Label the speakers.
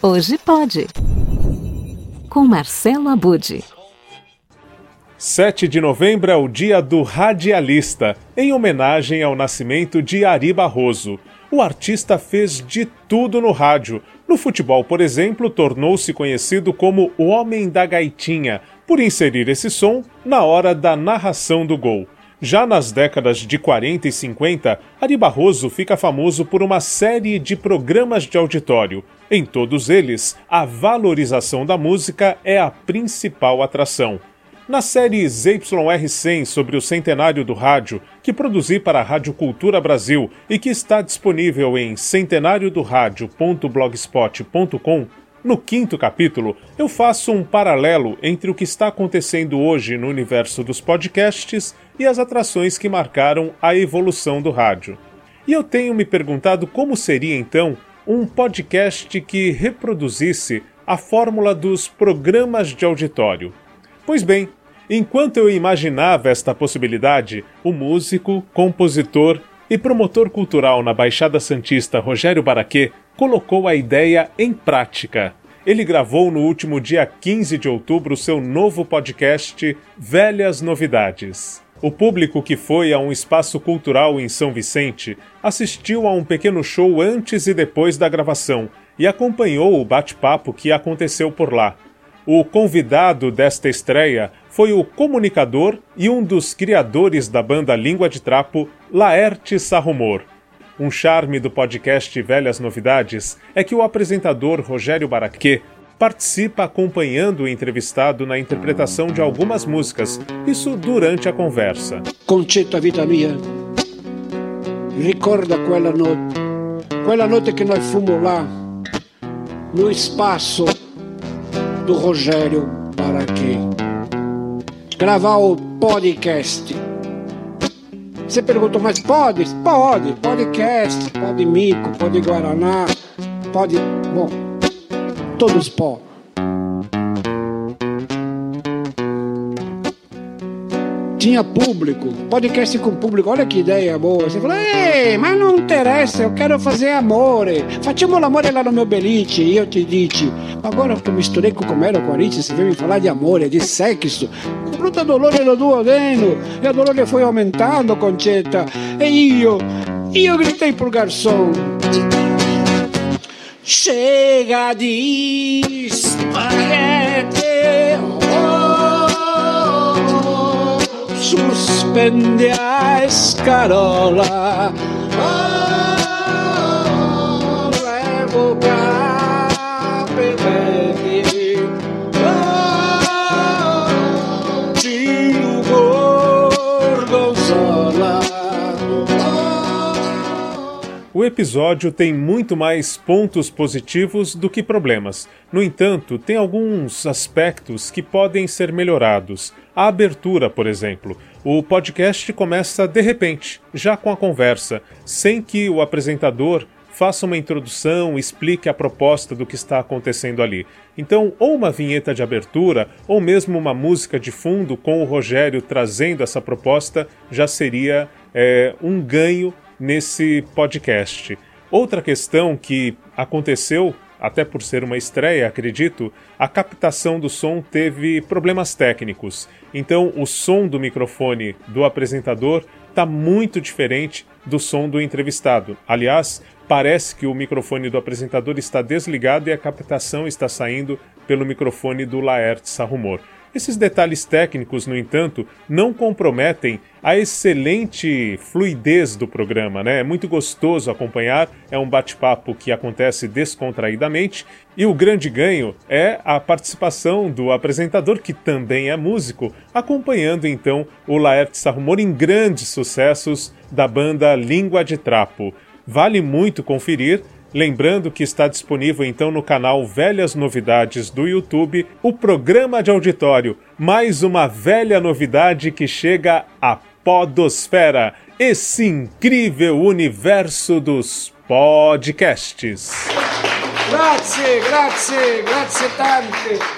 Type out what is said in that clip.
Speaker 1: Hoje pode. Com Marcelo Abude.
Speaker 2: 7 de novembro é o dia do radialista, em homenagem ao nascimento de Ari Barroso. O artista fez de tudo no rádio. No futebol, por exemplo, tornou-se conhecido como o Homem da Gaitinha, por inserir esse som na hora da narração do gol. Já nas décadas de 40 e 50, Ari Barroso fica famoso por uma série de programas de auditório. Em todos eles, a valorização da música é a principal atração. Na série ZYR100 sobre o centenário do rádio, que produzi para a Rádio Cultura Brasil e que está disponível em centenariodoradio.blogspot.com, no quinto capítulo, eu faço um paralelo entre o que está acontecendo hoje no universo dos podcasts e as atrações que marcaram a evolução do rádio. E eu tenho me perguntado como seria então um podcast que reproduzisse a fórmula dos programas de auditório. Pois bem, enquanto eu imaginava esta possibilidade, o músico, compositor e promotor cultural na Baixada Santista Rogério Baraquê colocou a ideia em prática. Ele gravou no último dia 15 de outubro seu novo podcast Velhas Novidades. O público que foi a um espaço cultural em São Vicente assistiu a um pequeno show antes e depois da gravação e acompanhou o bate-papo que aconteceu por lá. O convidado desta estreia foi o comunicador e um dos criadores da banda Língua de Trapo, Laerte Sarrumor. Um charme do podcast Velhas Novidades é que o apresentador Rogério Baraquê participa acompanhando o entrevistado na interpretação de algumas músicas, isso durante a conversa.
Speaker 3: Concetto vita mia, ricorda quella notte, quella notte che noi fummo lá, no espaço do Rogério Baraquê, gravar o podcast você perguntou, mas pode? Pode. Podcast, pode mico, pode guaraná, pode. Bom, todos podem. Tinha público, podcast com público, olha que ideia boa. Você falou, ei, mas não interessa, eu quero fazer amore. Facciamo l'amore lá no meu belite. E eu te disse, agora que eu misturei com Comero Corinthians, você veio me falar de amore, de sexo. Bruta dolore no duodeno. E o dolore foi aumentando, Concetta. E io, io gritei pro garçom. Chega de spaghetti. Suspende a escarola.
Speaker 2: Episódio tem muito mais pontos positivos do que problemas. No entanto, tem alguns aspectos que podem ser melhorados. A abertura, por exemplo. O podcast começa de repente, já com a conversa, sem que o apresentador faça uma introdução, explique a proposta do que está acontecendo ali. Então, ou uma vinheta de abertura, ou mesmo uma música de fundo com o Rogério trazendo essa proposta, já seria é, um ganho nesse podcast. Outra questão que aconteceu até por ser uma estreia, acredito, a captação do som teve problemas técnicos. Então, o som do microfone do apresentador está muito diferente do som do entrevistado. Aliás, parece que o microfone do apresentador está desligado e a captação está saindo pelo microfone do Laerte Sarrumor. Esses detalhes técnicos, no entanto, não comprometem a excelente fluidez do programa, né? É muito gostoso acompanhar, é um bate-papo que acontece descontraidamente e o grande ganho é a participação do apresentador, que também é músico, acompanhando então o Laerte Sarrumor em grandes sucessos da banda Língua de Trapo. Vale muito conferir Lembrando que está disponível então no canal Velhas Novidades do YouTube o programa de auditório, mais uma velha novidade que chega à Podosfera, esse incrível universo dos podcasts.
Speaker 3: Grazie, grazie, grazie tante.